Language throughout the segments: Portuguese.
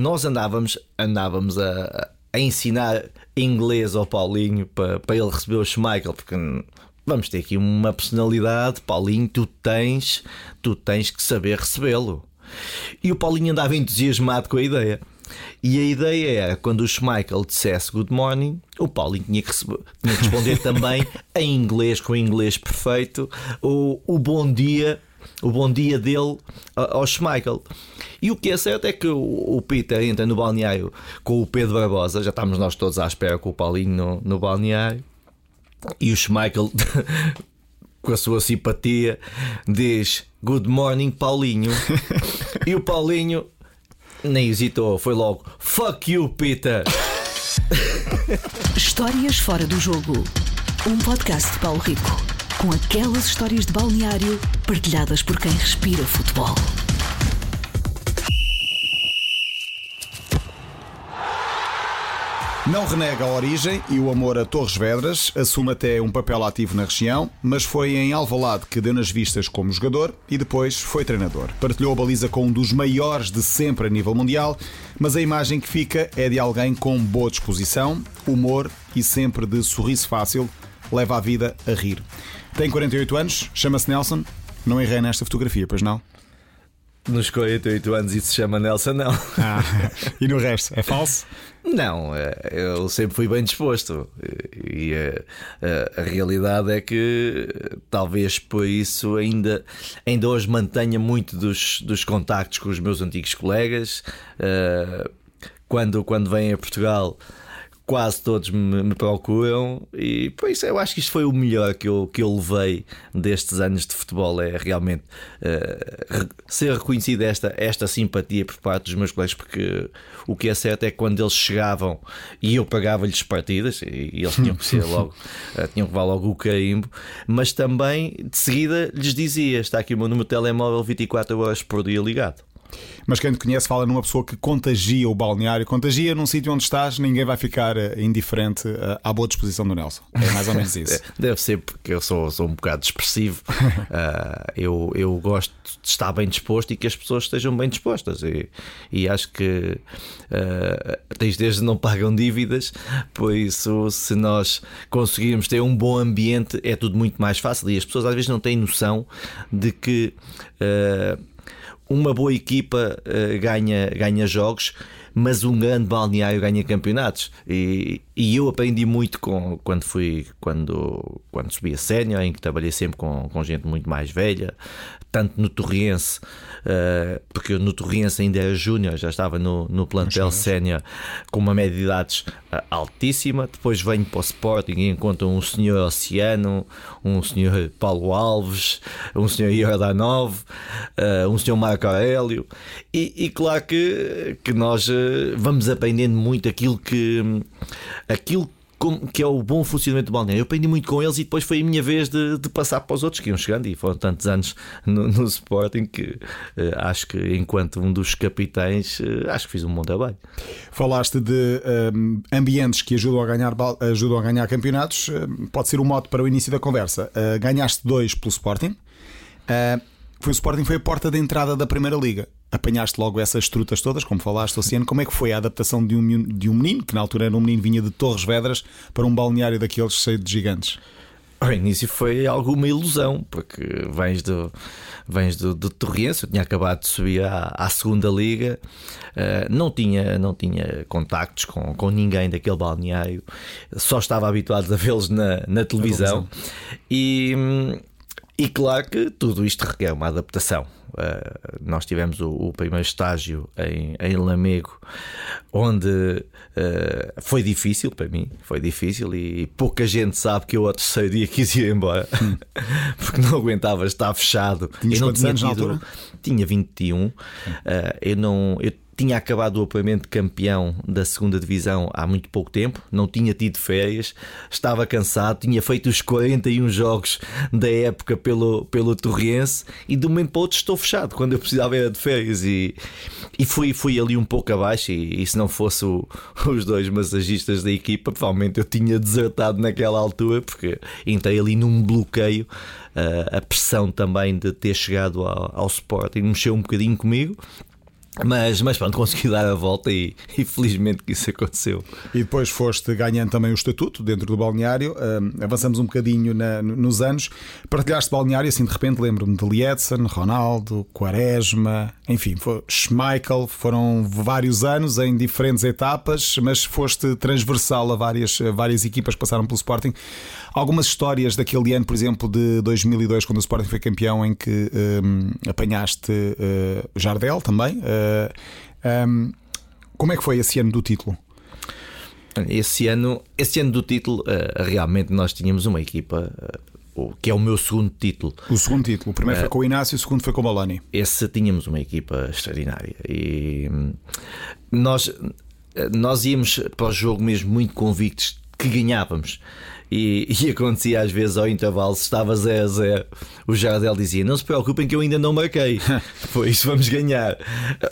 nós andávamos, andávamos a, a ensinar inglês ao Paulinho para, para ele receber o Schmeichel, porque vamos ter aqui uma personalidade, Paulinho, tu tens, tu tens que saber recebê-lo. E o Paulinho andava entusiasmado com a ideia. E a ideia era quando o Schmeichel dissesse good morning, o Paulinho tinha que, receber, tinha que responder também em inglês, com o inglês perfeito, o, o bom dia, o bom dia dele ao Schmeichel. E o que é certo é que o, Peter entra no balneário com o Pedro Barbosa, já estamos nós todos à espera com o Paulinho no, no balneário, e o Schmeichel. com a sua simpatia, diz Good morning, Paulinho. e o Paulinho nem hesitou, foi logo Fuck you, Peter. Histórias fora do jogo. Um podcast de Paulo Rico. Com aquelas histórias de balneário partilhadas por quem respira futebol. Não renega a origem e o amor a Torres Vedras, assume até um papel ativo na região, mas foi em Alvalade que deu nas vistas como jogador e depois foi treinador. Partilhou a baliza com um dos maiores de sempre a nível mundial, mas a imagem que fica é de alguém com boa disposição, humor e sempre de sorriso fácil, leva a vida a rir. Tem 48 anos, chama-se Nelson. Não errei nesta fotografia, pois não? Nos 48 anos e se chama Nelson, não. Ah, e no resto, é falso? Não, é, eu sempre fui bem disposto e a, a, a, realidade é que talvez por isso ainda, ainda hoje mantenha muito dos, dos contactos com os meus antigos colegas. Uh, quando, quando vêm a Portugal, quase todos me, me, procuram. E por isso eu acho que isto foi o melhor que eu, que eu levei destes anos de futebol. É realmente uh, ser reconhecida esta, esta simpatia por parte dos meus colegas porque o que é certo é que quando eles chegavam e eu pagava-lhes partidas e, e eles tinham que ser logo uh, tinham que levar logo o carimbo mas também de seguida lhes dizia está aqui o meu número de telemóvel 24 horas por dia ligado mas quem te conhece fala numa pessoa que contagia o balneário, contagia num sítio onde estás, ninguém vai ficar eh, indiferente eh, à boa disposição do Nelson. É mais ou menos isso. Deve ser porque eu sou, sou um bocado expressivo. uh, eu, eu gosto de estar bem disposto e que as pessoas estejam bem dispostas. E, e acho que uh, desde não pagam dívidas, por isso, se nós conseguirmos ter um bom ambiente, é tudo muito mais fácil. E as pessoas às vezes não têm noção de que. Uh, uma boa equipa uh, ganha, ganha jogos, mas um grande balneário ganha campeonatos. E, e eu aprendi muito com, quando fui quando, quando subi a sénior, em que trabalhei sempre com, com gente muito mais velha, tanto no Torriense, uh, porque eu no Torriense ainda era júnior, já estava no, no plantel sénior com uma média de idades uh, altíssima. Depois venho para o Sporting e encontro um senhor Oceano, um senhor Paulo Alves, um senhor Iordanov, uh, um senhor Marco Aurélio. E, e, claro que, que nós vamos aprendendo muito aquilo que aquilo que é o bom funcionamento do balneário. Eu aprendi muito com eles e depois foi a minha vez de, de passar para os outros que iam chegando e foram tantos anos no, no Sporting que uh, acho que, enquanto um dos capitães, uh, acho que fiz um bom trabalho. Falaste de um, eh, ambientes que ajudam a ganhar, ajudam a ganhar campeonatos, pode ser um modo para o início da conversa. Uh, ganhaste dois pelo Sporting. Foi o Sporting foi a porta de entrada da Primeira Liga apanhaste logo essas trutas todas, como falaste, Oceano. Como é que foi a adaptação de um, de um menino, que na altura era um menino vinha de Torres Vedras, para um balneário daqueles cheio de gigantes? Ao início foi alguma ilusão, porque vens do, vens do, do Torrense, eu tinha acabado de subir à, à segunda liga, uh, não, tinha, não tinha contactos com, com ninguém daquele balneário, só estava habituado a vê-los na, na televisão. E, e claro que tudo isto requer uma adaptação. Uh, nós tivemos o, o, primeiro estágio em, em Lamego, onde uh, foi difícil para mim, foi difícil e pouca gente sabe que eu ao terceiro dia quis ir embora porque não aguentava estar fechado. Tinhas eu não tinha tido, tinha 21, uh, eu não eu tinha acabado o apuramento de campeão da segunda divisão há muito pouco tempo, não tinha tido férias, estava cansado, tinha feito os 41 jogos da época pelo, pelo Torriense e de um momento para outro estou fechado quando eu precisava era de férias e, e fui, fui ali um pouco abaixo e, e se não fosse o, os dois massagistas da equipa, provavelmente eu tinha desertado naquela altura porque entrei ali num bloqueio. Uh, a pressão também de ter chegado ao, ao Sporting mexeu um bocadinho comigo Mas, mas pronto, consegui dar a volta e, e, felizmente que isso aconteceu. E depois foste ganhando também o estatuto dentro do balneário. Uh, avançamos um bocadinho na, nos anos. Partilhaste balneário, assim de repente lembro-me de Lietzen, Ronaldo, Quaresma, enfim, foi, Schmeichel. Foram vários anos em diferentes etapas, mas foste transversal a várias, várias equipas que passaram pelo Sporting. Algumas histórias daquele ano, por exemplo, de 2002, quando o Sporting foi campeão, em que um, apanhaste uh, Jardel também. Uh, um, como é que foi esse ano do título? Esse ano, esse ano do título, uh, realmente nós tínhamos uma equipa que é o meu segundo título. O segundo título. O primeiro uh, foi com o Inácio, o segundo foi com o Balani. Esse tínhamos uma equipa extraordinária. E hum, nós, nós íamos para o jogo mesmo muito convictos que ganhávamos. E, e, acontecia às vezes ao intervalo, se estava 0 a 0, o Jardel dizia: Não se preocupem que eu ainda não marquei, por isso vamos ganhar.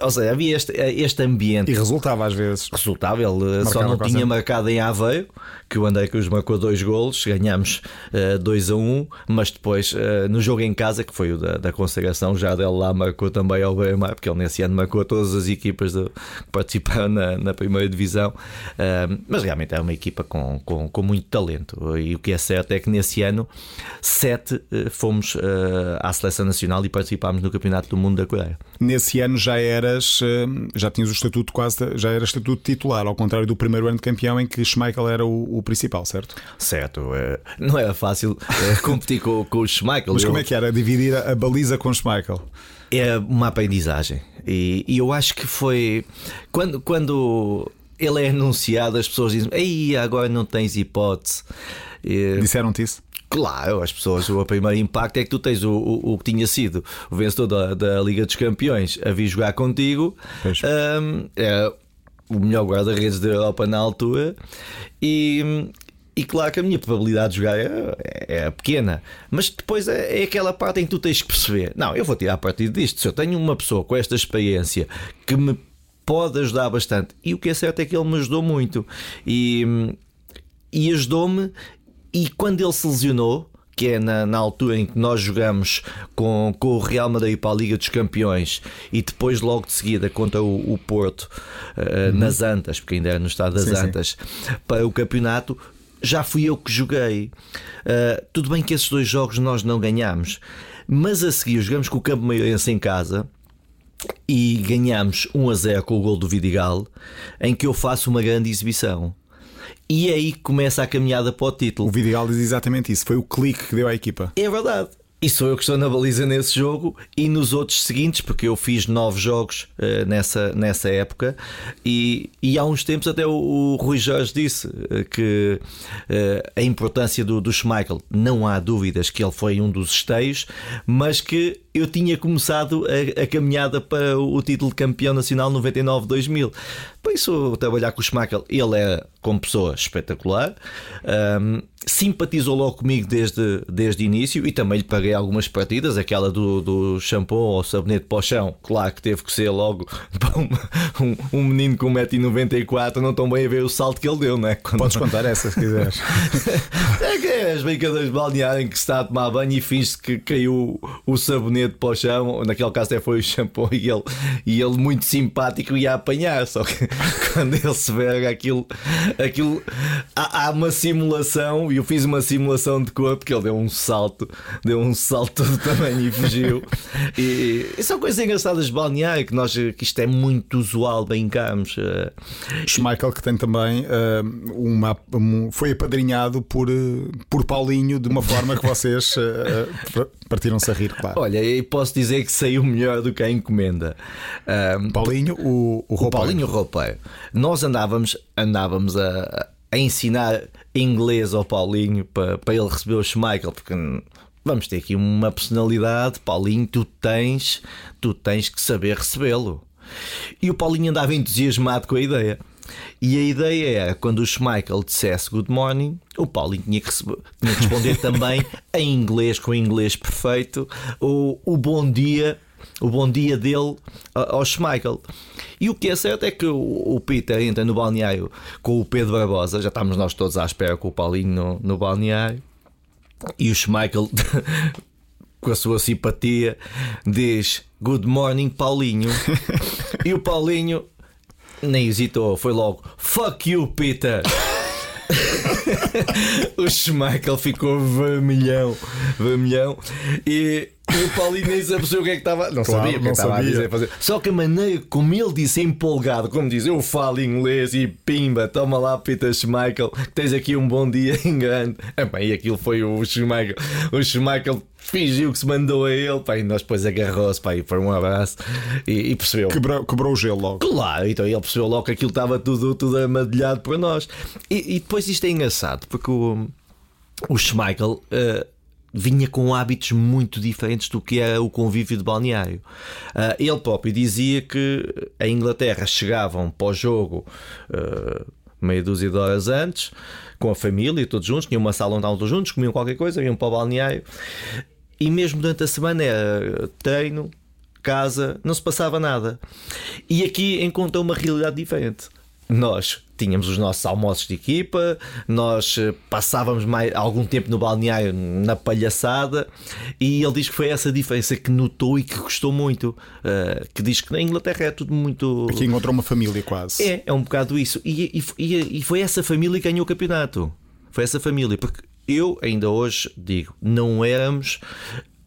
Ou seja, havia este, este ambiente. E resultava às vezes. Resultava, ele Marcava só não tinha marcado em Aveiro, que o André Cruz marcou dois golos, ganhámos 2 uh, a 1, um, mas depois uh, no jogo em casa, que foi o da, da consagração, o Jardel lá marcou também ao Beira-Mar, porque ele nesse ano marcou todas as equipas de, que participaram na, na primeira divisão. Uh, mas realmente é uma equipa com, com, com muito talento e o que é certo é que nesse ano sete eh, fomos eh, à seleção nacional e participámos no Campeonato do Mundo da Coreia. Nesse ano já eras, eh, já tinhas o estatuto quase, já era estatuto titular, ao contrário do primeiro ano de campeão em que Schmeichel era o, o principal, certo? Certo, não era fácil competir com, com o Schmeichel. Mas como é que era dividir a baliza com o Schmeichel? É uma aprendizagem e, e eu acho que foi quando, quando ele é anunciado, as pessoas dizem: Ei, agora não tens hipótese. Disseram-te isso? Claro, as pessoas, o primeiro impacto é que tu tens o, o, o que tinha sido o vencedor da, da, Liga dos Campeões a vir jogar contigo, um, é o melhor guarda-redes da Europa na altura, e, e claro que a minha probabilidade de jogar é, é pequena, mas depois é, é, aquela parte em que tu tens que perceber: não, eu vou tirar a partir disto. Se eu tenho uma pessoa com esta experiência que me pode ajudar bastante, e o que é certo é que ele me ajudou muito, e, e ajudou-me e quando ele se lesionou, que é na, na, altura em que nós jogamos com, com o Real Madrid para a Liga dos Campeões e depois, logo de seguida, contra o, o Porto uh, uhum. nas Antas, porque ainda era no estado das sim, Antas, sim. para o campeonato. Já fui eu que joguei. Uh, tudo bem que esses dois jogos nós não ganhámos, mas a seguir jogamos com o Campo Maiorense em casa e ganhamos 1 a 0 com o gol do Vidigal, em que eu faço uma grande exibição. E é aí que começa a caminhada para o título. O Vidigal diz exatamente isso. Foi o clique que deu à equipa. É verdade. E sou eu que estou na baliza nesse jogo e nos outros seguintes, porque eu fiz nove jogos uh, nessa, nessa época. E, e há uns tempos até o, o Rui Jorge disse uh, que uh, a importância do, do Schmeichel, não há dúvidas que ele foi um dos esteios, mas que eu tinha começado a, a, caminhada para o título de campeão nacional 99-2000. Por isso, trabalhar com o Schmeichel, ele é como pessoa espetacular. Um, simpatizou logo comigo desde, desde o início e também lhe paguei algumas partidas, aquela do, do shampoo ou sabonete para o chão, claro que teve que ser logo um, um menino com 1,94m, não tão bem a ver o salto que ele deu, não é? Quando... Podes contar essa se quiseres. é que é as brincadeiras de balneário em que se está a tomar banho e finge que caiu o sabonete para o chão, naquele caso até foi o shampoo e ele, e ele muito simpático ia apanhar, só que quando ele se vê aquilo, aquilo há, há uma simulação e eu fiz uma simulação de corpo que ele deu um salto, deu um salto todo tamanho e fugiu. E, e são coisas engraçadas de balneário que nós que isto é muito usual, brincamos. Uh. Schmeichel que tem também uh, uma, um, foi apadrinhado por, uh, por Paulinho de uma forma que vocês partiram-se a rir, claro. Olha, e posso dizer que saiu melhor do que a encomenda. Paulinho, o, o, o Paulinho roupeiro. Nós andávamos, andávamos a a ensinar inglês ao Paulinho para, para ele receber o Schmeichel, porque vamos ter aqui uma personalidade, Paulinho, tu tens, tu tens que saber recebê-lo. E o Paulinho andava entusiasmado com a ideia. E a ideia era quando o Schmeichel dissesse good morning, o Paulinho tinha que, receber, tinha que responder também em inglês, com o inglês perfeito, o, o bom dia o bom dia dele ao Schmeichel. E o que é certo é que o, Peter entra no balneário com o Pedro Barbosa, já estamos nós todos à espera com o Paulinho no, no balneário, e o Schmeichel com a sua simpatia, diz Good morning, Paulinho. e o Paulinho nem hesitou, foi logo Fuck you, Peter. o Schmeichel ficou vermelhão, vermelhão e, o Paulinho nem sabia o que é que estava. Não Claro, sabia o que é estava a sabia. dizer. fazer. Só que a maneira como ele disse empolgado, como diz, eu falo inglês e pimba, toma lá, Peter Schmeichel, tens aqui um bom dia em grande. Bem, e aquilo foi o Schmeichel. O Schmeichel fingiu que se mandou a ele, pá, e nós depois agarrou-se, e foi um abraço e, e percebeu. Quebrou, quebrou o gelo logo. Claro, então ele percebeu logo que aquilo estava tudo, tudo amadilhado para nós. E, e depois isto é engraçado, porque o, o Schmeichel eh, vinha com hábitos muito diferentes do que era o convívio de balneário. Ah, ele próprio dizia que a Inglaterra chegavam para o jogo. eh, Meia dúzia de horas antes, com a família, todos juntos, tinham uma sala onde estavam todos juntos, comiam qualquer coisa, iam para o balneário e mesmo durante a semana era treino, casa, não se passava nada. E aqui encontrou uma realidade diferente. Nós tínhamos os nossos almoços de equipa, nós eh, passávamos mais, algum tempo no balneário na palhaçada, e ele diz que foi essa diferença que notou e que gostou muito. eh, que diz que na Inglaterra é tudo muito. Aqui encontrou uma família quase. É, é um bocado isso. E, e- e- e foi essa família que ganhou o campeonato. Foi essa família. Porque eu, ainda hoje, digo, não éramos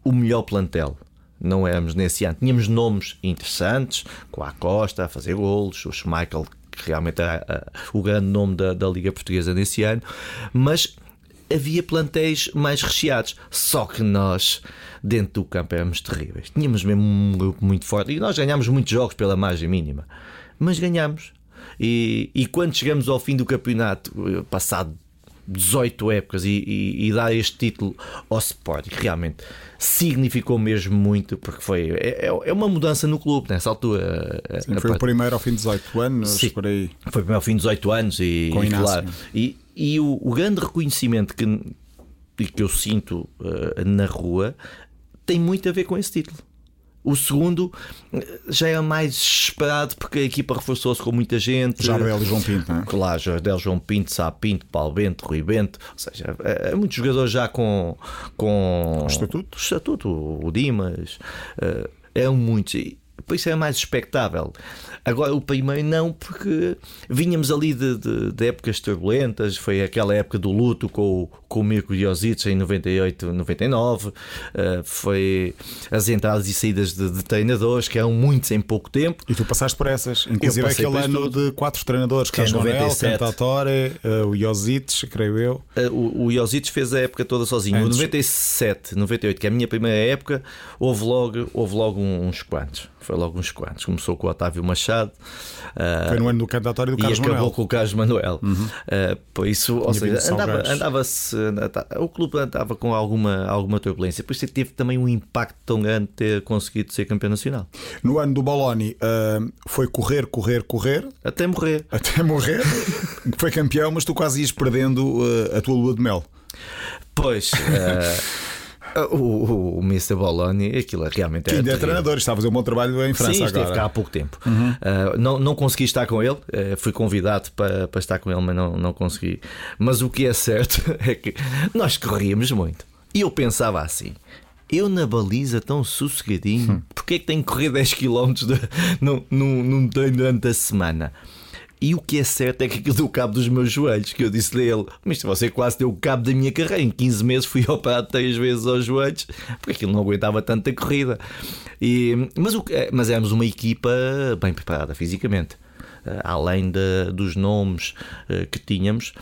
o melhor plantel. Não éramos nesse ano. Tínhamos nomes interessantes, com a Costa a fazer golos, o Schmeichel, que realmente era ah, o grande nome da, da Liga Portuguesa nesse ano, mas havia plantéis mais recheados. Só que nós, dentro do campo, éramos terríveis. Tínhamos mesmo um grupo muito forte e nós ganhámos muitos jogos pela margem mínima, mas ganhámos. E, e quando chegamos ao fim do campeonato, eh, passado 18 épocas, e, e, e dar este título ao Sporting, que realmente significou mesmo muito, porque foi é, é uma mudança no clube nessa altura. eh, Sim, a foi o part- primeiro ao fim de 18 anos, Sim. por aí. foi primeiro ao fim de 18 anos e, Com e claro. E, e o, o grande reconhecimento que, que eu sinto eh, na rua tem muito a ver com esse título. O segundo eh, já é mais esperado porque a equipa reforçou-se com muita gente. Jardel e João Pinto, não é? Claro, Jardel, João Pinto, Sá Pinto, Paulo Bento, Rui Bento, ou seja, é, é muitos jogadores já com, com estatuto. estatuto, o Dimas, eh, eram muitos, e isso é mais expectável. Agora o primeiro não, porque vínhamos ali de, de- de épocas turbulentas, foi aquela época do luto com, o- com o Mirko Josic em 98, 99, eh, foi as entradas e saídas de, de treinadores, que eram muitos em pouco tempo. E tu passaste por essas, inclusive aquele ano tudo. de quatro treinadores, Que é Carlos Manuel, 97. Cantatore, eh, o Josic, creio eu. Uh, o, o Josic fez a época toda sozinho. Antes. O 97, 98, que é a minha primeira época, houve logo, houve logo uns quantos. Foi logo uns quantos. Começou com o Otávio Machado. uh, Foi no ano do Cantatore e do e Carlos acabou Manuel. com o Carlos Manuel. Uh, por isso, ou seja, de andava, andava-se, anda- o clube andava com alguma, alguma turbulência. Por isso teve também um impacto tão grande ter conseguido ser campeão nacional. No ano do Boloni eh, foi correr, correr, correr, Até morrer. até morrer. foi campeão, mas tu quase ias perdendo a tua lua de mel. Pois. uh, o, o, o Mr. Bologna, aquilo realmente Que era ainda é treinador, está a fazer um bom trabalho em França Sim, esteve agora. cá há pouco tempo. Uh, não, não consegui estar com ele, uh, fui convidado para, para estar com ele, mas não, não consegui. Mas o que é certo é que nós corríamos muito. E eu pensava assim. Eu na baliza tão sossegadinho, porque é que tenho que correr 10 km de, num, num, num treino durante a semana? E o que é certo é que aquilo deu cabo dos meus joelhos. Que eu disse-lhe a ele: Mas você quase deu cabo da minha carreira. Em 15 meses fui operado três vezes aos joelhos, porque aquilo não aguentava tanta corrida. E, mas, o, é- mas éramos uma equipa bem preparada fisicamente. Eh, Além de- dos nomes eh, que tínhamos,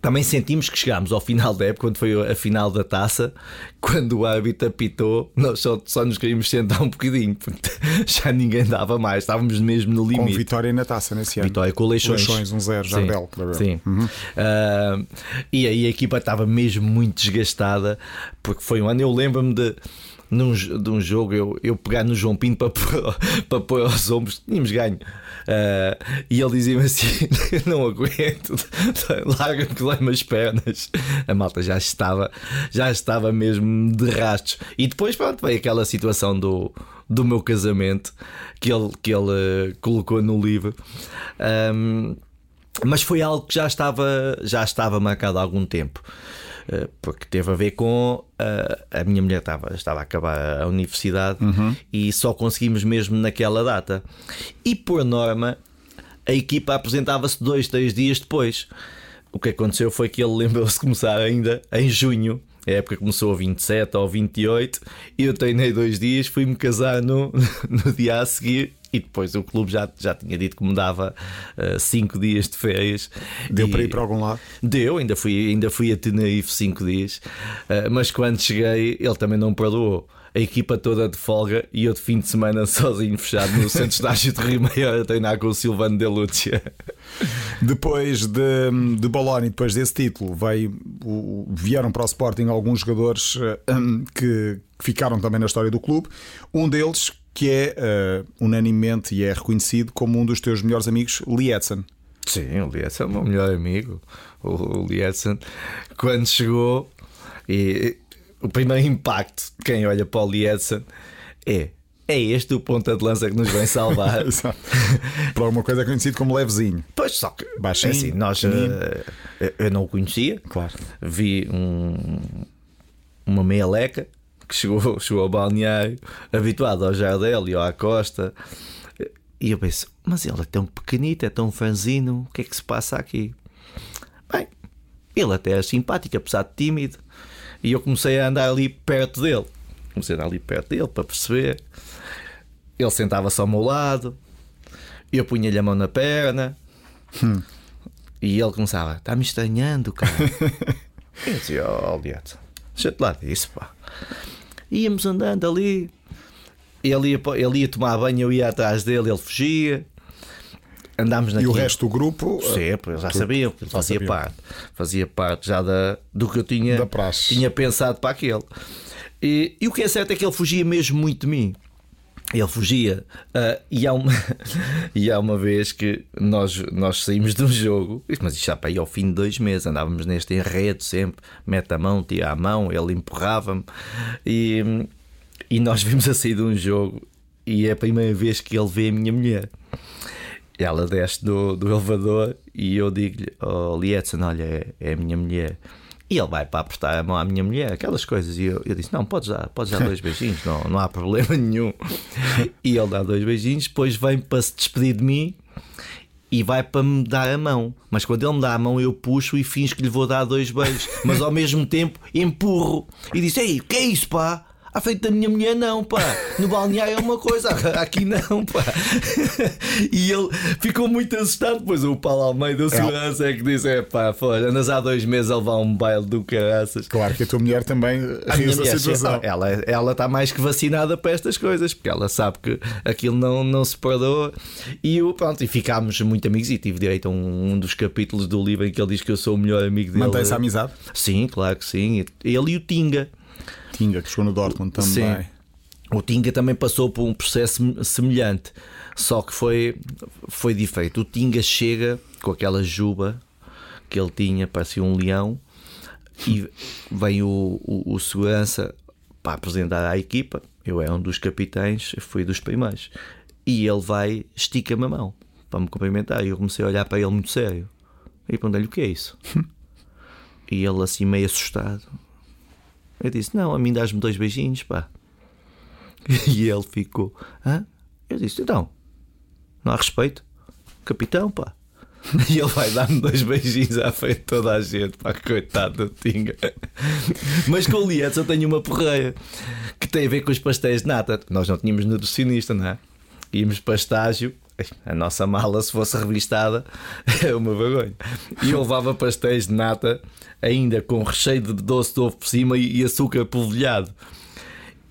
também sentimos que chegámos ao final da época, quando foi a final da taça, quando o árbitro apitou, nós só, só nos queríamos sentar um bocadinho, porque já ninguém dava mais, estávamos mesmo no Com limite. vitória na taça nesse ano. Vitória com Leixões. Leixões, 1-0, Sim, Jardel, para ver. Sim. Ah, e aí a equipa estava mesmo muito desgastada, porque foi um ano. Eu lembro-me de. Num, de um jogo eu, eu pegar no João Pinto para pôr, para pôr aos ombros, tínhamos ganho. Ah, e ele dizia-me assim: não aguento, larga-me que dói-me as pernas. A malta já estava, já estava mesmo de rastros. E depois, pronto, veio aquela situação do, do meu casamento que ele, que ele eh, colocou no livro. Ahm, mas foi algo que já estava, já estava marcado há algum tempo. Uh, porque teve a ver com uh, a minha mulher estava, estava a acabar a universidade e só conseguimos mesmo naquela data. E por norma, a equipa apresentava-se dois, três dias depois. O que aconteceu foi que ele lembrou-se de começar ainda em junho. A época começou a 27 ou 28 e eu treinei dois dias, fui-me casar no, no dia a seguir e depois o clube já, já tinha dito que me dava uh, cinco dias de férias. Deu para ir para algum lado? Deu, ainda fui, ainda fui a Tenerife cinco dias, uh, mas quando cheguei ele também não perdoou a equipa toda de folga e eu de fim de semana sozinho fechado no centro de estágio de Rio Maior a treinar com o Silvano De Lucia. Depois de, de Bologna, depois desse título, veio, vieram para o Sporting alguns jogadores uh, que, que ficaram também na história do clube. Um deles que é uh, unanimemente e é reconhecido como um dos teus melhores amigos, Lee Edson. Sim, o Lee Edson é o meu melhor amigo. O Lee Edson, quando chegou, e o primeiro impacto de quem olha para o Lee Edson é é este o ponta de lança que nos vem salvar. Por alguma coisa é conhecido como levezinho. Pois, só que Baixinho, assim, nós, uh, eu não o conhecia. Claro. Vi um, uma meia leca que chegou, chegou ao balneário, habituado ao Jardel e ao Costa. E eu penso, mas ele é tão pequenito, é tão franzino, o que é que se passa aqui? Bem, ele até é simpático, apesar de tímido. E eu comecei a andar ali perto dele. Comecei a andar ali perto dele para perceber. Ele sentava-se ao meu lado, eu punha-lhe a mão na perna hum. e ele começava: Está-me estranhando, cara. eu dizia: Lieto, deixa-te lá disso, pá. Íamos andando ali, ele ia, ele ia tomar banho, eu ia atrás dele, ele fugia. Andámos naquilo. E o resto do grupo? Sempre, já sabiam que ele fazia sabiam. parte. Fazia parte já da, do que eu tinha, tinha pensado para aquele. E, e o que é certo é que ele fugia mesmo muito de mim. Ele fugia. Uh, e, há uma, e há uma vez que nós, nós saímos de um jogo, mas isto já para aí ao fim de dois meses, andávamos neste enredo sempre, mete a mão, tira a mão, ele empurrava-me. E, e nós vimos a sair de um jogo e é a primeira vez que ele vê a minha mulher. Ela desce do, do elevador e eu digo-lhe: Oh, Lietzen, olha, é, é a minha mulher. E ele vai para apertar a mão à minha mulher, aquelas coisas. E eu, eu disse: Não, podes dar, podes dar dois beijinhos, não, não há problema nenhum. E ele dá dois beijinhos, depois vem para se despedir de mim e vai para me dar a mão. Mas quando ele me dá a mão, eu puxo e finjo que lhe vou dar dois beijos, mas ao mesmo tempo empurro e disse: Ei, o que é isso, pá? À frente da minha mulher, não, pá. No balneário é uma coisa, aqui não, pá. E ele ficou muito assustado. Pois o Paulo Almeida, o segurança, é que disse: é pá, foda, andas há dois meses a levar um baile do caraças. Claro que a tua mulher também riu da situação. Ela, ela está mais que vacinada para estas coisas, porque ela sabe que aquilo não, não se perdoa. E, pronto, e ficámos muito amigos. E tive direito a um, um dos capítulos do livro em que ele diz que eu sou o melhor amigo dele. Mantém-se a amizade? Sim, claro que sim. Ele e o Tinga. Tinga, que chegou no Dortmund também. Sim. O Tinga também passou por um processo semelhante, só que foi, foi diferente. O Tinga chega com aquela juba que ele tinha, parecia um leão, e vem o, o, o segurança para apresentar à equipa. Eu era um dos capitães, fui dos primeiros. E ele vai, estica-me a mão para me cumprimentar. E eu comecei a olhar para ele muito sério. E perguntei-lhe o que é isso. e ele assim meio assustado. Eu disse: Não, a mim dás-me dois beijinhos, pá. E ele ficou: Hã? Eu disse: Então, não há respeito? Capitão, pá. E ele vai dar-me dois beijinhos à frente de toda a gente, pá, coitado do Tinga. Mas com o Lietz eu tenho uma porreia que tem a ver com os pastéis de nata. Nós não tínhamos nutricionista, não é? Íamos para estágio a nossa mala, se fosse revistada, é uma vergonha. E eu levava pastéis de nata, ainda com recheio de doce de ovo por cima e açúcar polvilhado.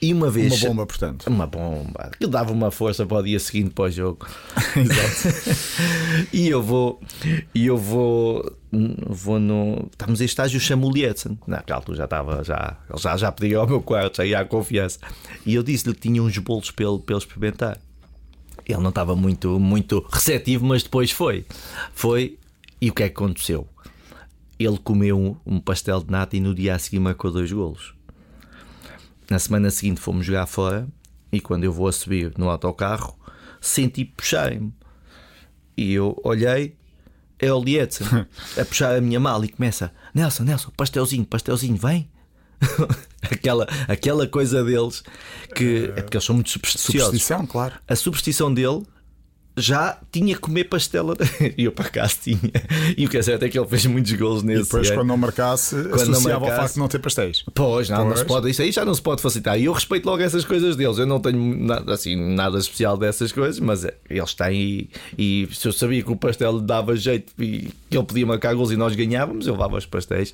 E uma vez. Uma bomba, portanto. Uma bomba. Que dava uma força para o dia seguinte para o jogo. Exato. e eu vou. E eu vou. Vou no. Estamos em estágio, chamo o Lietzen. Naquela altura já estava. Já, já, já pediu ao meu quarto, já ia à confiança. E eu disse-lhe que tinha uns bolos para ele, para ele experimentar. Ele não estava muito, muito receptivo, mas depois foi. Foi. E o que é que aconteceu? Ele comeu um, um pastel de nata e no dia a seguir marcou dois golos. Na semana seguinte fomos jogar fora e quando eu vou a subir no autocarro senti puxarem-me. E eu olhei é o Lietzen a puxar a minha mala e começa: Nelson, Nelson, pastelzinho, pastelzinho, vem. aquela, aquela coisa deles que é porque eles são muito supersticiosos. Superstição, claro. A superstição dele já tinha que comer pastela e eu para acaso tinha. E o que é certo é que ele fez muitos gols nesse. E depois, ano. quando não marcasse, Quando não associava ao marcasse- facto de não ter pastéis. Pois, não, não Pois. se pode, isso aí já não se pode facilitar. E eu respeito logo essas coisas deles. Eu não tenho nada, assim, nada especial dessas coisas, mas é, eles têm. E, e se eu sabia que o pastel dava jeito e que ele podia marcar gols e nós ganhávamos, eu levava os pastéis.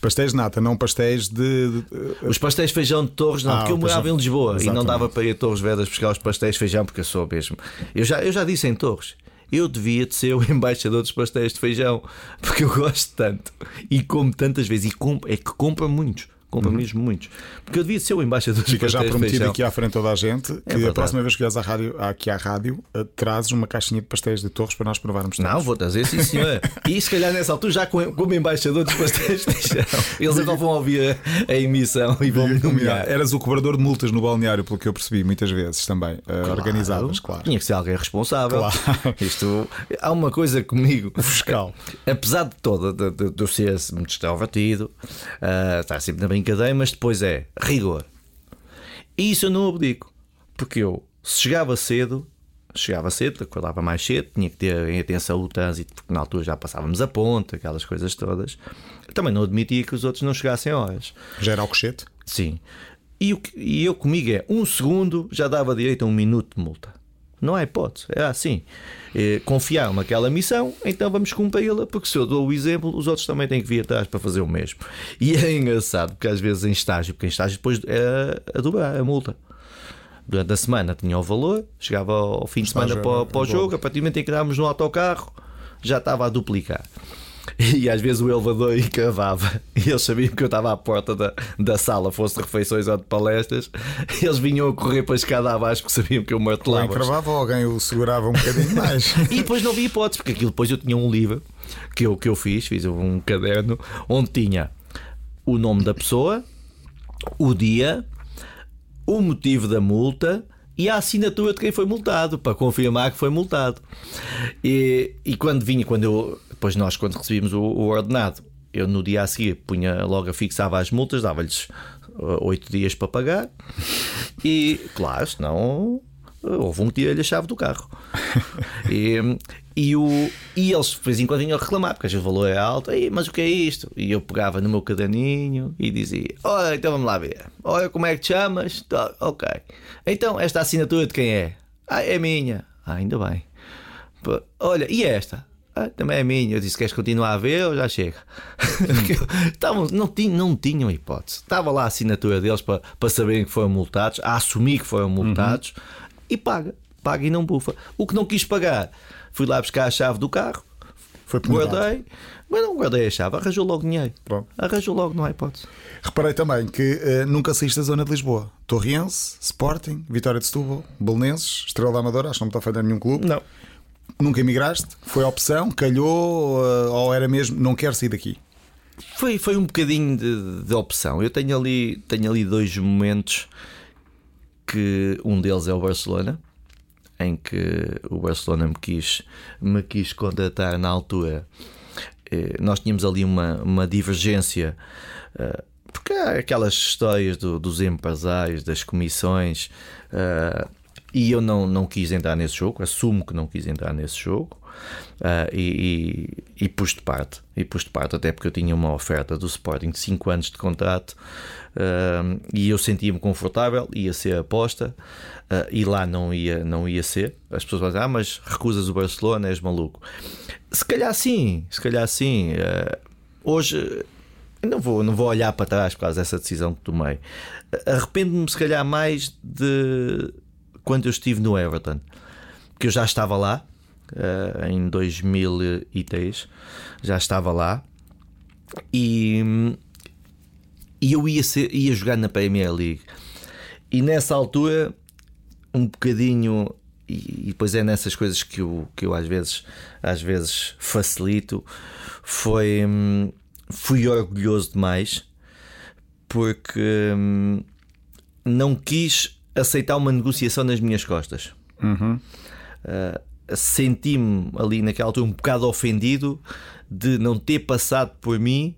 Pastéis de nata, não pastéis de. de- Os pastéis de feijão de Torres, não, Ah, porque eu morava feijão. em Lisboa e não Exatamente. dava para ir a Torres Vedras buscar os pastéis de feijão, porque eu sou mesmo. Eu já, eu já disse em Torres. Eu devia de ser o embaixador dos pastéis de feijão porque eu gosto tanto e como tantas vezes. E é que compra muitos, compra mesmo muitos. Porque eu devia de ser o embaixador Uhum. Fica já de prometido feijão. aqui à frente toda a gente que a verdade. próxima vez que vieres à rádio, aqui à rádio, eh, trazes uma caixinha de pastéis de torres para nós provarmos. todos. Não, vou trazer, sim senhor. E se calhar nessa altura já como, como embaixador dos pastéis de feijão. Eles agora vão ouvir a, a emissão e vão me nomear. Eras o cobrador de multas no balneário, pelo que eu percebi muitas vezes também. eh, Organizadas, claro. Tinha que ser alguém responsável. Claro. Isto há uma coisa comigo. O fiscal. Apesar de toda, de, de, de eu ser muito extrovertido, ah, estar sempre na brincadeira, mas depois é rigor. E isso eu não abdico. Porque eu, se chegava cedo, chegava cedo, acordava mais cedo, tinha que ter em atenção o trânsito, porque na altura já passávamos a ponte, aquelas coisas todas. Também não admitia que os outros não chegassem a horas. Já era o cochete? Sim. E, e eu comigo é um segundo já dava direito a um minuto de multa. Não há hipótese, é assim. Eh, Confiaram-me naquela missão, então vamos cumpri-la, porque se eu dou o exemplo, os outros também têm que vir atrás para fazer o mesmo. E é engraçado, porque às vezes em estágio, porque em estágio depois é a dobrar a multa. Durante a semana tinha o valor, chegava ao fim de semana para, é para o jogo, a partir do momento em que entrámos no autocarro, já estava a duplicar. E às vezes o elevador encravava e eles sabiam que eu estava à porta da, da sala, fosse de refeições ou de palestras, eles vinham a correr para a escada abaixo porque sabiam que eu martelava. encravava ou alguém o segurava um bocadinho mais? E depois não havia hipótese, porque aquilo depois eu tinha um livro que eu, que eu fiz, fiz um caderno onde tinha o nome da pessoa, o dia, o motivo da multa e a assinatura de quem foi multado, para confirmar que foi multado. E, e quando vinha, quando eu, depois nós, quando recebíamos o, o ordenado, eu no dia a seguir punha logo, fixava as multas, dava-lhes uh, oito dias para pagar. E claro, senão uh, houve um que tirei-lhe a chave do carro. E, e, o, e eles de vez em quando vinham a reclamar, porque o valor é alto, Ei, mas o que é isto? E eu pegava no meu caderninho e dizia: Olha, então vamos lá ver. Olha como é que te chamas? Tá, ok. Então, esta assinatura de quem é? Ah, é minha. Ah, ainda bem. Olha, e esta? Ah, também é minha. Eu disse: Queres continuar a ver ou já chega? Estavam, não, tinham, não tinham hipótese. Estava lá a assinatura deles para, para saberem que foram multados, a assumir que foram multados e paga. Paga e não bufa. O que não quis pagar, fui lá buscar a chave do carro, Foi guardei, mas não guardei a chave, arranjou logo dinheiro. Pronto. Arranjou logo, não há hipótese. Reparei também que eh, nunca saíste da zona de Lisboa. Torriense, Sporting, Vitória de Setúbal, Belenenses, Estrela da Amadora, acho que não me está a falhar nenhum clube. Não. Nunca emigraste? Foi opção? Calhou? eh, ou era mesmo não quero sair daqui? Foi, foi um bocadinho de, de opção. Eu tenho ali, tenho ali dois momentos que um deles é o Barcelona, em que o Barcelona me quis, me quis contratar na altura. Eh, Nós tínhamos ali uma, uma divergência, eh, porque há aquelas histórias do- dos empresários, das comissões, e eu não, não quis entrar nesse jogo, assumo que não quis entrar nesse jogo. ah, e, e, e pus de parte, e pus de parte até porque eu tinha uma oferta do Sporting de 5 anos de contrato ah, e eu sentia-me confortável, ia ser aposta ah, e lá não ia, não ia ser. As pessoas vão dizer, ah, mas recusas o Barcelona, és maluco. Se calhar sim, se calhar sim. Hoje não vou, não vou olhar para trás por causa dessa decisão que tomei. Arrependo-me, se calhar, mais de quando eu estive no Everton, porque eu já estava lá eh, em 2003, já estava lá e, e eu ia, ser, ia jogar na Premier League. E nessa altura, um bocadinho, e, e depois é nessas coisas que eu, que eu às vezes, às vezes facilito, foi. Fui orgulhoso demais porque hum, não quis aceitar uma negociação nas minhas costas. Uh, senti-me ali naquela altura um bocado ofendido de não ter passado por mim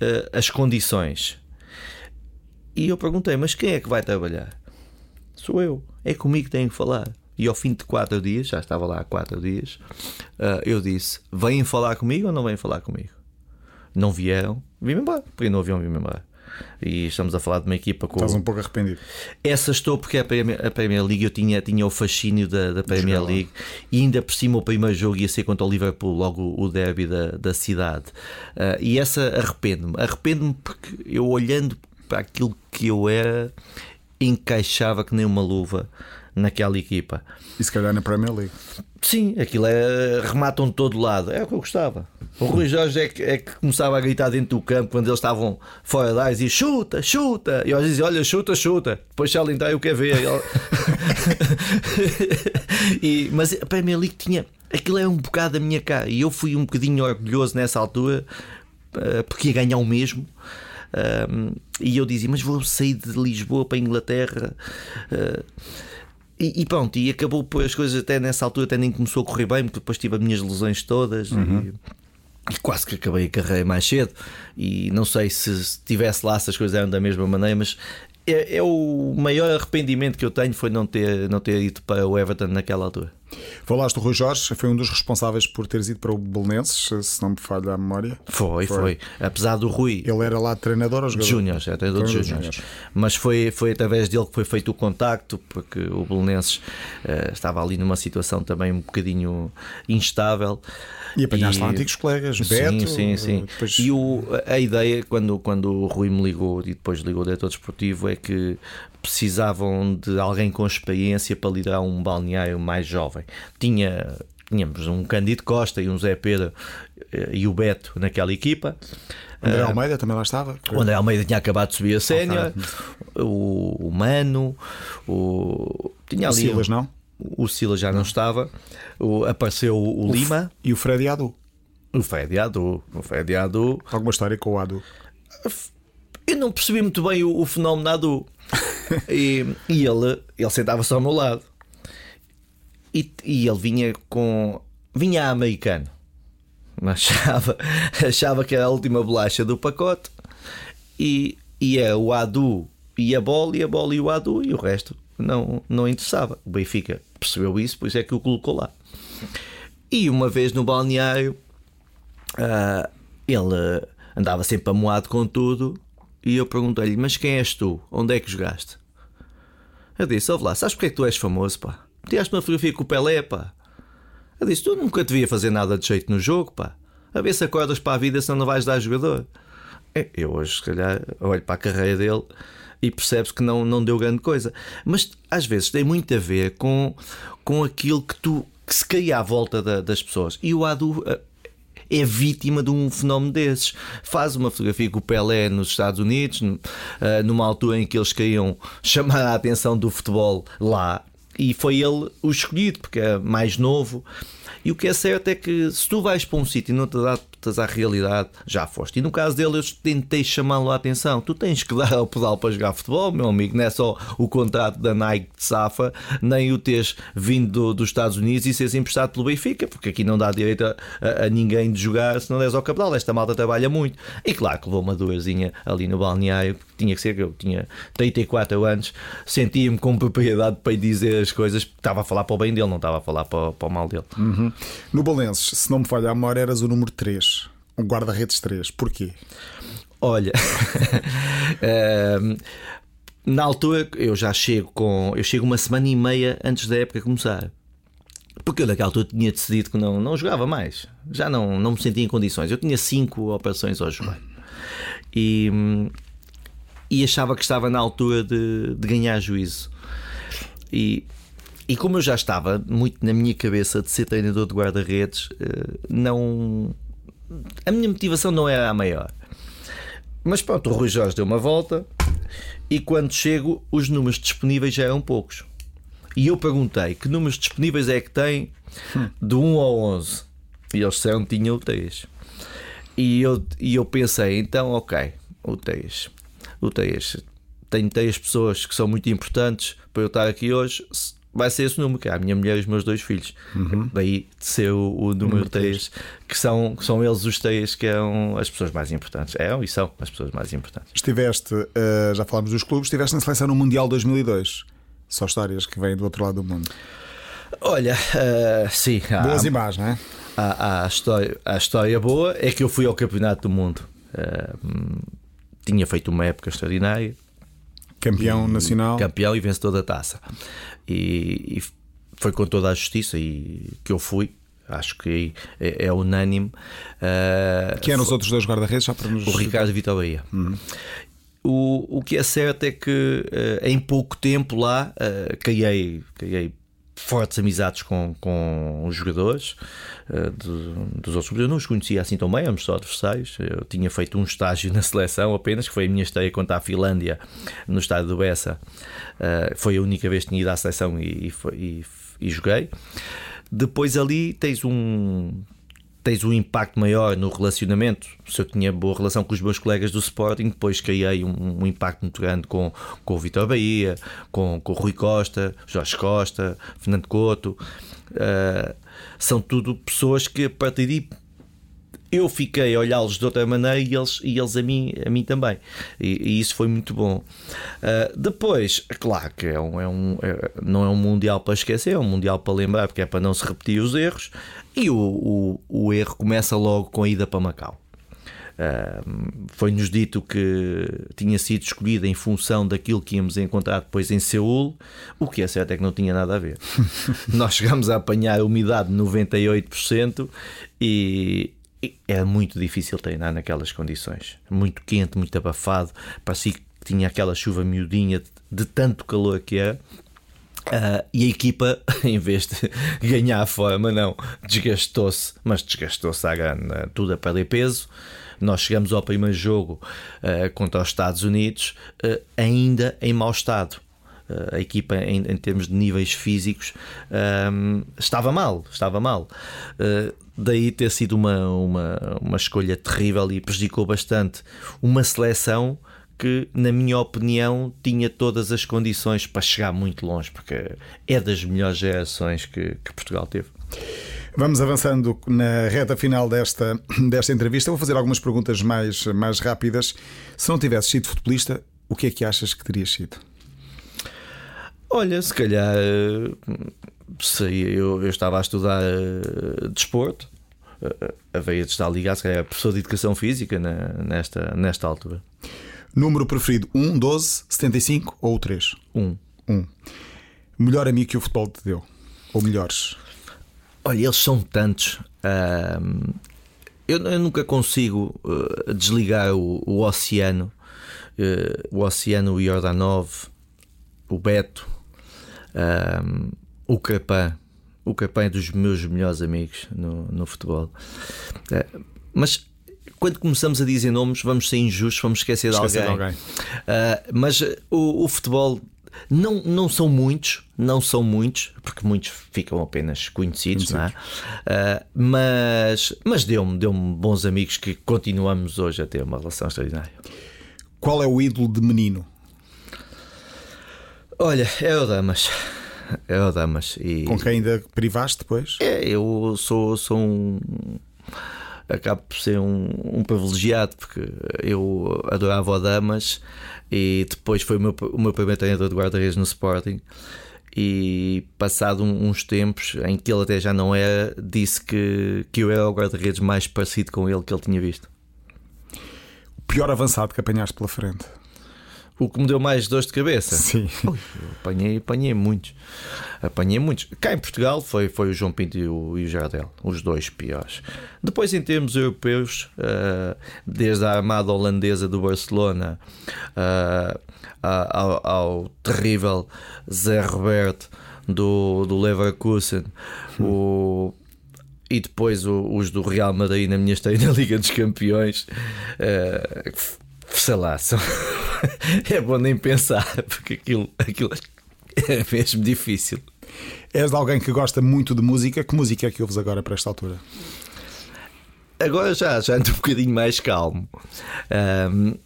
uh, as condições. E eu perguntei: Mas quem é que vai trabalhar? Sou eu. É comigo que tenho que falar. E ao fim de quatro dias, já estava lá há quatro dias, uh, eu disse: Vêm falar comigo ou não vêm falar comigo? Não vieram, vim-me embora. Porque não haviam vim-me embora. E estamos a falar de uma equipa com. Estás um pouco arrependido. Essa estou porque a Premier, a Premier League eu tinha, tinha o fascínio da, da Premier League e ainda por cima o primeiro jogo ia ser contra o Liverpool, logo o derby da, da cidade. Uh, e essa arrependo-me. Arrependo-me porque eu olhando para aquilo que eu era, encaixava que nem uma luva naquela equipa. E se calhar na Premier League. Sim, aquilo é. rematam de todo lado. É o que eu gostava. O Rui Jorge é que, é que começava a gritar dentro do campo quando eles estavam fora da área e chuta, chuta. E eu dizia olha, chuta, chuta. Depois entrar, eu quero ver. e, mas a Premier League tinha. Aquilo é um bocado da minha cara. E eu fui um bocadinho orgulhoso nessa altura eh, porque ia ganhar o mesmo. E eu dizia, mas vou sair de Lisboa para a Inglaterra. Uh, e, e, pronto, e acabou por as coisas até nessa altura até nem começou a correr bem, porque depois tive as minhas lesões todas uhum. e, e, quase que acabei a carreira mais cedo. E não sei se estivesse lá se as coisas eram da mesma maneira, mas é, é, o maior arrependimento que eu tenho foi não ter, não ter ido para o Everton naquela altura. Falaste do Rui Jorge, foi um dos responsáveis por teres ido para o Belenenses, se não me falha a memória. Foi, foi, foi. Apesar do Rui. Ele era lá treinador ou jogador? Júnior, é treinador de Júnior. Mas foi, foi através dele que foi feito o contacto, porque o Belenenses uh, estava ali numa situação também um bocadinho instável. E apanhaste e... lá antigos colegas, sim, Beto. Sim, sim. Depois... E o, a ideia, quando, quando o Rui me ligou e depois ligou o diretor desportivo, é que precisavam de alguém com experiência para liderar um balneário mais jovem. Tinha, tínhamos um Candido Costa e um Zé Pedro eh, e o Beto naquela equipa. André ah, Almeida também lá estava. O André Almeida tinha acabado de subir a sénior, o, o Mano, o. Tinha ali. O Silas, não? O Silas já não, estava, o, apareceu o, o Lima e o Fred Adu. O Fred Adu, o Fred Adu. Alguma história com o Adu? Eu não percebi muito bem o, o fenómeno Adu. e, e ele, ele sentava-se ao meu lado. E, e ele vinha com. vinha americano. Achava, achava que era a última bolacha do pacote. E ia o Adu e a bola, e a bola e o Adu, e o resto não, não interessava. O Benfica percebeu isso, por isso é que o colocou lá. E uma vez no balneário, uh, ele andava sempre amoado com tudo. E eu perguntei-lhe: Mas quem és tu? Onde é que jogaste? Eu disse: Ouve lá, sabes porque é que tu és famoso, pá? Tiraste uma fotografia com o Pelé, pá. Eu disse: Tu nunca devia fazer nada de jeito no jogo, pá. A ver se acordas para a vida, senão não vais dar jogador. É, eu hoje, se calhar, olho para a carreira dele e percebes que não, não deu grande coisa. Mas às vezes tem muito a ver com, com aquilo que tu que se cria à volta da, das pessoas. E o Adu eh, é vítima de um fenómeno desses. Faz uma fotografia com o Pelé nos Estados Unidos, eh, numa altura em que eles queriam chamar a atenção do futebol lá. E foi ele o escolhido, porque é mais novo. E o que é certo é que se tu vais para um sítio e não te à realidade, já foste. E no caso dele, eu tentei chamá-lo a atenção. Tu tens que dar ao pedal para jogar futebol, meu amigo. Não é só o contrato da Nike de Safa, nem o teres vindo do, dos Estados Unidos e seres emprestado pelo Benfica, porque aqui não dá direito a, a, a ninguém de jogar se não des ao cabedal. Esta malta trabalha muito. E claro que levou uma dorzinha ali no balneário, tinha que ser que eu tinha 34 anos, sentia-me com propriedade para dizer as coisas, estava a falar para o bem dele, não estava a falar para, para o mal dele. Uhum. No Balenços, se não me falha a memória, eras o número 3, um guarda-redes 3. Porquê? Olha, ehm, na altura eu já chego com. Eu chego uma semana e meia antes da época começar. Porque eu naquela altura tinha decidido que não, não jogava mais. Já não, não me sentia em condições. Eu tinha cinco operações ao joelho. E, e achava que estava na altura de, de ganhar juízo. E e como eu já estava muito na minha cabeça de ser treinador de guarda-redes, eh, não. A minha motivação não era a maior. Mas pronto, o Rui Jorge deu uma volta e quando chego, os números disponíveis já eram poucos. E eu perguntei que números disponíveis é que tem de 1 ao 11. E eles disseram que tinham o 3. E eu, e eu pensei, então, ok, o 3. O 3. Tenho três pessoas que são muito importantes para eu estar aqui hoje vai ser esse número, que é a minha mulher e os meus dois filhos. Uhum. Daí de ser o, o número 3, que são, que são eles os três que são as pessoas mais importantes. É e são as pessoas mais importantes. Estiveste, uh, já falámos dos clubes, estiveste na seleção no Mundial 2002. Só histórias que vêm do outro lado do mundo. Olha, uh, sim. Boas há, imagens, não é? Há, há, história, a história boa é que eu fui ao Campeonato do Mundo. Uh, tinha feito uma época extraordinária Campeão nacional. Campeão e vencedor da taça. E, e, foi com toda a justiça e que eu fui. Acho que é, é unânime. Uh, Quem eram os outros dois guarda-redes? Nos... O Ricardo Vitor Bahia. Uhum. O, o que é certo é que uh, em pouco tempo lá uh, caiei, caiei fortes amizades com, com os jogadores uh, de, dos outros clubes. Eu não os conhecia assim tão bem, éramos só adversários. Eu tinha feito um estágio na seleção apenas, que foi a minha estreia contra a Finlândia no estádio do Bessa. Uh, foi a única vez que tinha ido à seleção e, e, e, e joguei. Depois ali tens um tens um impacto maior no relacionamento. Se eu tinha boa relação com os meus colegas do Sporting, depois criei um, um impacto muito grande com, com o Vitor Bahia, com, com o Rui Costa, Jorge Costa, Fernando Couto. Uh, são tudo pessoas que a partir de eu fiquei a olhá-los de outra maneira e eles, e eles a, mim, a mim também. E, e isso foi muito bom. Uh, depois, claro que é um, é um, é, não é um Mundial para esquecer, é um Mundial para lembrar, porque é para não se repetir os erros. E o, o, o erro começa logo com a ida para Macau. Uh, Foi-nos dito que tinha sido escolhida em função daquilo que íamos encontrar depois em Seul, o que é certo é que não tinha nada a ver. Nós chegámos a apanhar a umidade de 98% e, era muito difícil treinar naquelas condições. Muito quente, muito abafado, parecia que tinha aquela chuva miudinha de, tanto calor que era. Uh, e a equipa, em vez de ganhar forma, não, desgastou-se, mas desgastou-se à grande, tudo a perder peso. Nós chegamos ao primeiro jogo uh, contra os Estados Unidos uh, ainda em mau estado. a equipa, em, em, termos de níveis físicos, um, estava mal. Estava mal daí ter sido uma, uma, uma escolha terrível e prejudicou bastante uma seleção que, na minha opinião, tinha todas as condições para chegar muito longe, porque é das melhores gerações que, que Portugal teve. Vamos avançando na reta final desta, desta entrevista. Vou fazer algumas perguntas mais, mais rápidas. Se não tivesses sido futebolista, o que é que achas que terias sido? Olha, se calhar sei, eu, eu estava a estudar uh, desporto, uh, haveria de estar ligado, se calhar, professor de educação física na, nesta, nesta altura. Número preferido: 1, 12, 75 ou 3? 1. 1. Melhor amigo que o futebol te deu? Ou melhores? Olha, eles são tantos. Uh, eu, eu, nunca consigo uh, desligar o, o oceano, uh, o oceano Jordanov, o Beto. O Capan. O Capan é dos meus melhores amigos no, no futebol. É, mas quando começamos a dizer nomes, vamos ser injustos, vamos esquecer de esquecer alguém. De alguém. Uh, mas o, o, futebol não, não são muitos, não são muitos, porque muitos ficam apenas conhecidos, conhecidos. É? Uh, mas, mas deu-me deu bons amigos que continuamos hoje a ter uma relação extraordinária. Qual é o ídolo de menino? Olha, é o Damas é o Damas. E... Com quem ainda privaste depois? É, eu sou, sou um. Acabo por ser um, um privilegiado porque eu adorava o Damas e depois foi o meu, o meu primeiro treinador de guarda-redes no Sporting. E passado uns tempos em que ele até já não era, disse que, que eu era o guarda-redes mais parecido com ele que ele tinha visto. O pior avançado que apanhaste pela frente? O que me deu mais dores de cabeça. Sim. Ui, apanhei, apanhei muitos. Apanhei muitos. Cá em Portugal foi, foi o João Pinto e o, e o Jardel, os dois piores. Depois, em termos europeus, uh, desde a armada holandesa do Barcelona uh, ao, ao, terrível Zé Roberto do, do Leverkusen, hum. o e depois os do Real Madrid na minha estreia na Liga dos Campeões. Sei lá, são... é bom nem pensar, porque aquilo, aquilo é mesmo difícil. És de alguém que gosta muito de música. Que música é que ouves agora para esta altura? Agora já, já ando um bocadinho mais calmo. Um,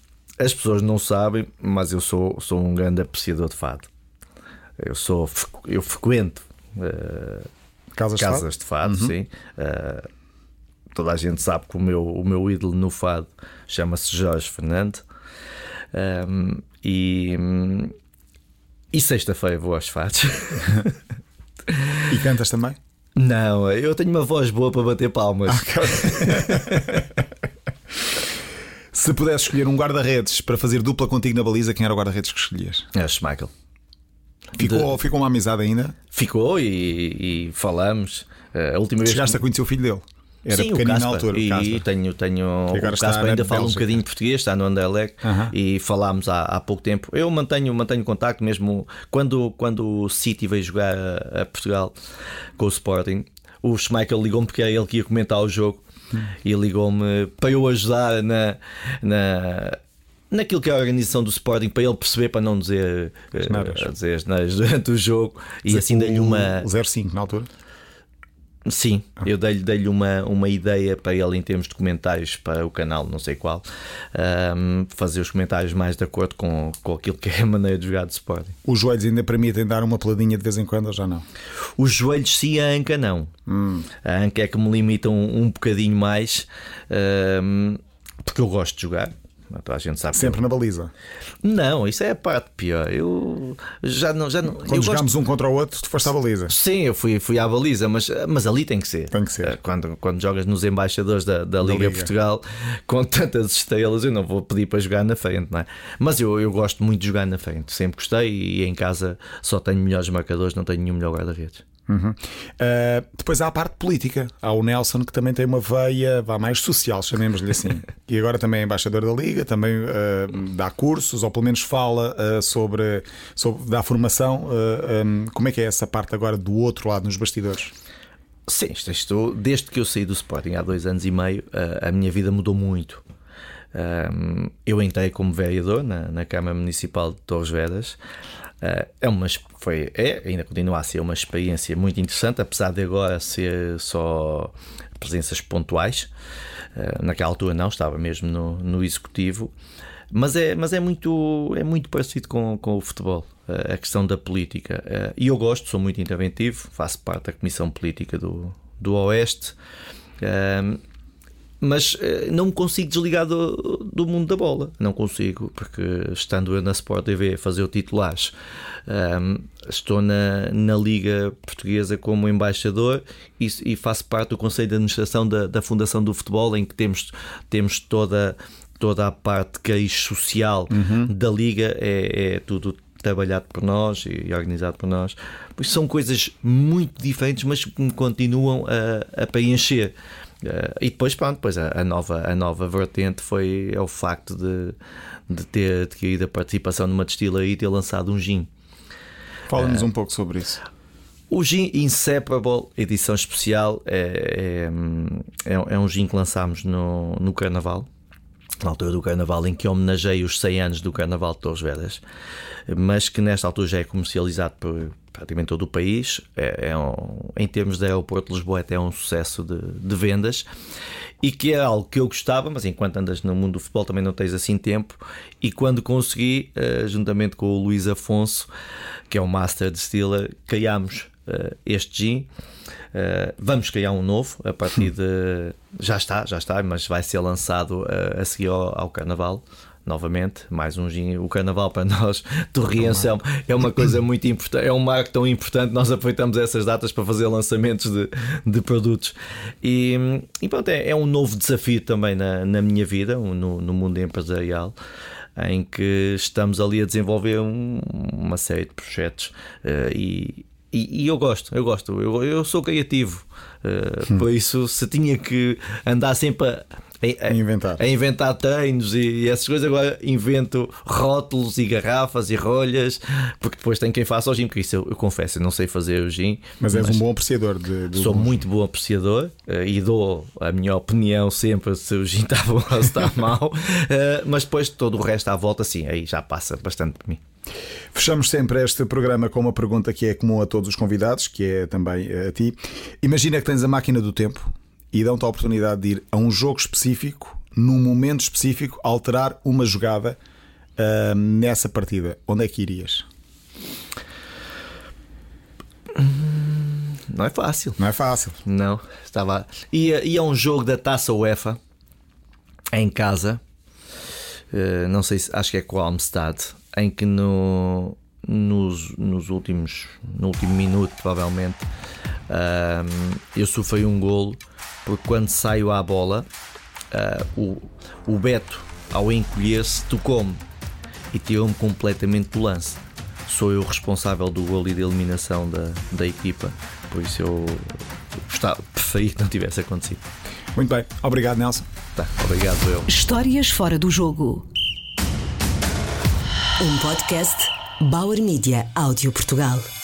as pessoas não sabem, mas eu sou, sou um grande apreciador de fado. eu sou eu frequento uh, casas, casas de fado, de fado uhum. sim. Uh, toda a gente sabe que o meu, o meu ídolo no fado chama-se Jorge Fernando. Um, e, e sexta-feira vou aos fados. e cantas também? Não, eu tenho uma voz boa para bater palmas. Okay. Se pudesse escolher um guarda-redes para fazer dupla contigo na baliza, quem era o guarda-redes que escolhias? É Schmeichel. Ficou, de... ficou uma amizade ainda? Ficou e, e falamos. A última vez. Chegaste que... a conhecer o filho dele? Era Sim, pequenino na altura. E tenho, tenho o Casper ainda fala um bocadinho português, está no Anderlecht uh -huh. e falámos há, há pouco tempo. Eu mantenho, mantenho contacto mesmo quando, quando o City veio jogar a, a Portugal com o Sporting. O Schmeichel ligou-me porque era ele que ia comentar o jogo hum. e ligou-me para eu ajudar na, na naquilo que é a organização do Sporting para ele perceber, para não dizer, uh, dizer durante o jogo e assim dei-lhe uma. 05 na altura? Sim, eu dei-lhe dei uma, uma ideia para ele em termos de comentários para o canal, não sei qual, um, fazer os comentários mais de acordo com, com aquilo que é a maneira de jogar de Sporting. Os joelhos ainda permitem dar uma peladinha de vez em quando ou já não? Os joelhos sim, a anca não. Hum. A anca é que me limita um, um bocadinho mais, um, porque eu gosto de jogar. Então a gente sabe Sempre que... na baliza. Não, isso é a parte pior. Eu já não. Já não Quando jogámos gosto... um contra o outro, tu foste à baliza. Sim, eu fui, fui à baliza, mas, mas ali tem que ser. Tem que ser. Eh, quando, quando jogas nos embaixadores da, da, Liga, Liga Portugal com tantas estrelas, eu não vou pedir para jogar na frente, não é? Mas eu, eu gosto muito de jogar na frente. Sempre gostei e em casa só tenho melhores marcadores, não tenho nenhum melhor guarda-redes. Uhum. Uh, depois há a parte política. Há o Nelson que também tem uma veia vá, mais social, chamemos-lhe assim. e agora também é embaixador da Liga, também uh, dá cursos, ou pelo menos fala uh, sobre, sobre dá formação. Um, como é que é essa parte agora do outro lado nos bastidores? Sim, isto, desde que eu saí do Sporting há dois anos e meio, a minha vida mudou muito. Um, eu entrei como vereador na, na Câmara Municipal de Torres Vedras. Uh, é uma, foi, é, ainda continua a ser uma experiência muito interessante, apesar de agora ser só presenças pontuais. Uh, naquela altura não, estava mesmo no, no executivo. Mas é, mas é, muito, é muito parecido com, com o futebol, uh, a questão da política. E eu gosto, sou muito interventivo, faço parte da Comissão Política do, do Oeste mas uh, não me consigo desligar do, do, mundo da bola. Não consigo, porque estando eu na Sport TV a fazer o titulares, um, ehm, estou na, na Liga Portuguesa como embaixador e, e, faço parte do Conselho de Administração da, da Fundação do Futebol, em que temos, temos toda, toda a parte cariz social uhum. da Liga, é, é tudo trabalhado por nós e organizado por nós. Pois são coisas muito diferentes, mas que me continuam a, a preencher. Uh, e depois, pronto, depois a, a, nova, a nova vertente foi é o facto de, de ter adquirido a participação numa destilaria e ter lançado um gin. Fala-nos uh, um pouco sobre isso. O gin Inseparable, edição especial, é, é, é, é um gin que lançámos no, no Carnaval na altura do Carnaval, em que homenageei os 100 anos do Carnaval de Torres Vedras, mas que nesta altura já é comercializado por praticamente todo o país. É, é um, em termos de aeroporto de Lisboa, é até um sucesso de, de, vendas e que é algo que eu gostava, mas enquanto andas no mundo do futebol também não tens assim tempo. E quando consegui, uh, juntamente com o Luís Afonso, que é o Master Distiller, criámos uh, este gin. Uh, vamos criar um novo a partir de. Já está, já está, mas vai ser lançado a seguir ao, ao, Carnaval. Novamente, mais um gin. O carnaval para nós, Torriense, é, é uma coisa muito importante, é um marco tão importante. Nós aproveitamos essas datas para fazer lançamentos de, de produtos. E, e pronto, é, é, um novo desafio também na, na minha vida, no, no mundo empresarial em que estamos ali a desenvolver um, uma série de projetos uh, e, e, e, eu gosto, eu gosto, eu, eu sou criativo, uh, hum. por isso se tinha que andar sempre a, a, a, inventar. a inventar treinos e, e, essas coisas, agora invento rótulos e garrafas e rolhas, porque depois tem quem faça o gin, porque isso eu, eu confesso, eu não sei fazer o gin. Mas, mas és um bom apreciador de, de Sou muito bom apreciador uh, e dou a minha opinião sempre se o gin está bom ou se está mal, uh, mas depois todo o resto à volta, sim, aí já passa bastante por mim. Fechamos sempre este programa com uma pergunta que é comum a todos os convidados, que é também eh, a ti. Imagina que tens a máquina do tempo e dão-te a oportunidade de ir a um jogo específico, num momento específico, alterar uma jogada uh, nessa partida. Onde é que irias? não é fácil. Não é fácil. Não, estava. Ia, ia a um jogo da taça UEFA em casa, uh, não sei se acho que é com o Almstad, em que no, nos, nos últimos, no último minuto, provavelmente, uh, eu sofri um golo porque quando saio à bola, uh, o, o Beto, ao encolher-se, tocou-me e tirou-me completamente do lance. Sou eu responsável do golo e da eliminação da, da equipa, por isso eu gostava, preferi que não tivesse acontecido. Muito bem, obrigado, Nelson. Tá, obrigado, eu. Histórias fora do jogo. Um podcast Bauer Media Áudio Portugal.